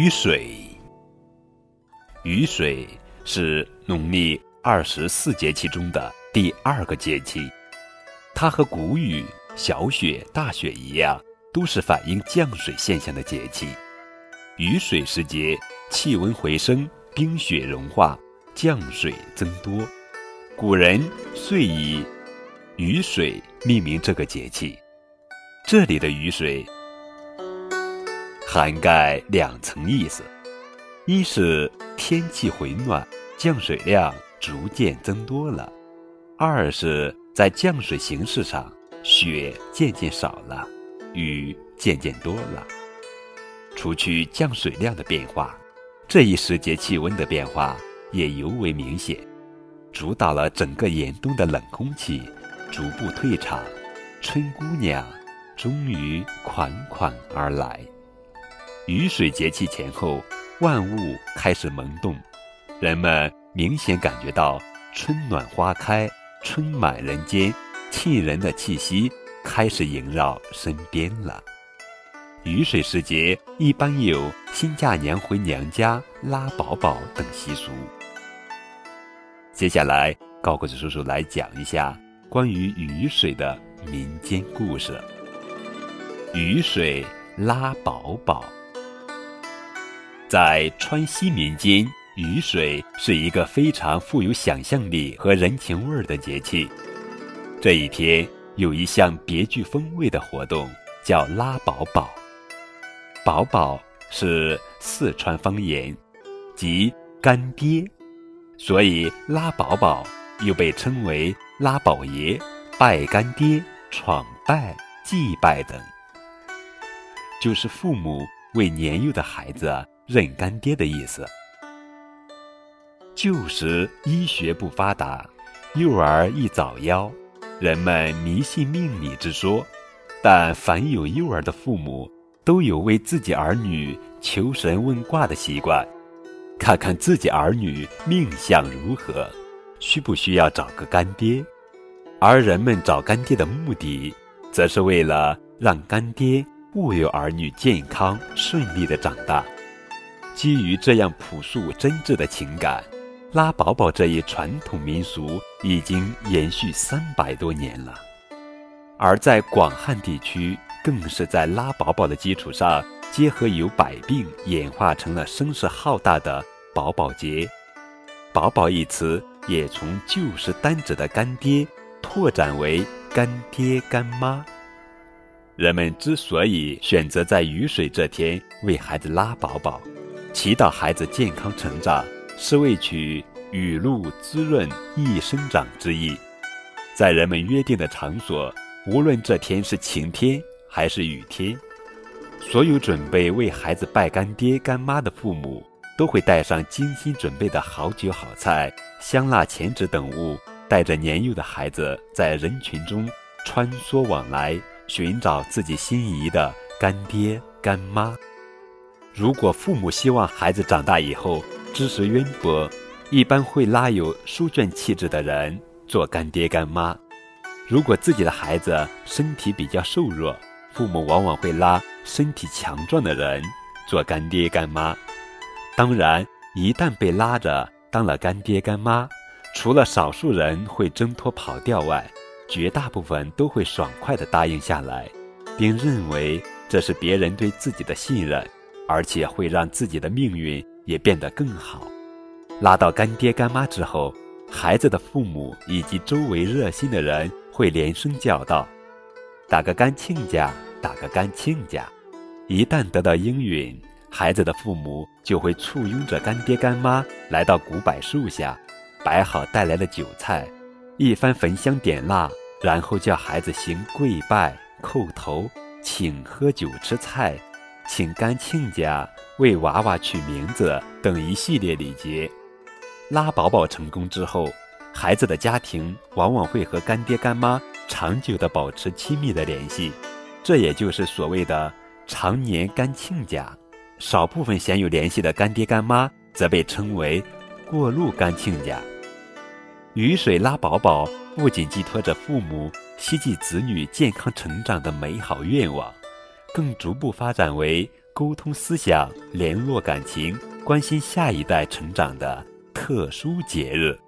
雨水雨水是农历二十四节气中的第二个节气，它和谷雨、小雪、大雪一样，都是反映降水现象的节气。雨水时节，气温回升，冰雪融化，降水增多。古人遂以雨水命名这个节气。这里的雨水涵盖两层意思：一是天气回暖，降水量逐渐增多了；二是，在降水形式上，雪渐渐少了，雨渐渐多了。除去降水量的变化，这一时节气温的变化也尤为明显，主导了整个严冬的冷空气逐步退场，春姑娘。终于款款而来，雨水节气前后，万物开始萌动，人们明显感觉到春暖花开、春满人间，沁人的气息开始萦绕身边了。雨水时节，一般有新嫁娘回娘家拉宝宝等习俗。接下来，高个子叔叔来讲一下关于雨水的民间故事。雨水拉宝宝，在川西民间，雨水是一个非常富有想象力和人情味儿的节气。这一天有一项别具风味的活动，叫拉宝宝。宝宝是四川方言，即干爹，所以拉宝宝又被称为拉宝爷、拜干爹、闯拜、祭拜等。就是父母为年幼的孩子认干爹的意思。旧时医学不发达，幼儿易早夭，人们迷信命理之说，但凡有幼儿的父母，都有为自己儿女求神问卦的习惯，看看自己儿女命相如何，需不需要找个干爹。而人们找干爹的目的，则是为了让干爹。护佑儿女健康顺利的长大，基于这样朴素真挚的情感，拉宝宝这一传统民俗已经延续三百多年了。而在广汉地区，更是在拉宝宝的基础上，结合有百病，演化成了声势浩大的宝宝节。宝宝一词也从旧时单指的干爹，拓展为干爹干妈。人们之所以选择在雨水这天为孩子拉宝宝，祈祷孩子健康成长，是为取雨露滋润益生长之意。在人们约定的场所，无论这天是晴天还是雨天，所有准备为孩子拜干爹干妈的父母，都会带上精心准备的好酒好菜、香辣钱纸等物，带着年幼的孩子在人群中穿梭往来。寻找自己心仪的干爹干妈。如果父母希望孩子长大以后知识渊博，一般会拉有书卷气质的人做干爹干妈；如果自己的孩子身体比较瘦弱，父母往往会拉身体强壮的人做干爹干妈。当然，一旦被拉着当了干爹干妈，除了少数人会挣脱跑掉外，绝大部分都会爽快地答应下来，并认为这是别人对自己的信任，而且会让自己的命运也变得更好。拉到干爹干妈之后，孩子的父母以及周围热心的人会连声叫道：“打个干亲家，打个干亲家。”一旦得到应允，孩子的父母就会簇拥着干爹干妈来到古柏树下，摆好带来的酒菜，一番焚香点蜡。然后叫孩子行跪拜、叩头，请喝酒吃菜，请干亲家为娃娃取名字等一系列礼节。拉宝宝成功之后，孩子的家庭往往会和干爹干妈长久地保持亲密的联系，这也就是所谓的常年干亲家。少部分鲜有联系的干爹干妈则被称为过路干亲家。雨水拉宝宝。不仅寄托着父母希冀子女健康成长的美好愿望，更逐步发展为沟通思想、联络感情、关心下一代成长的特殊节日。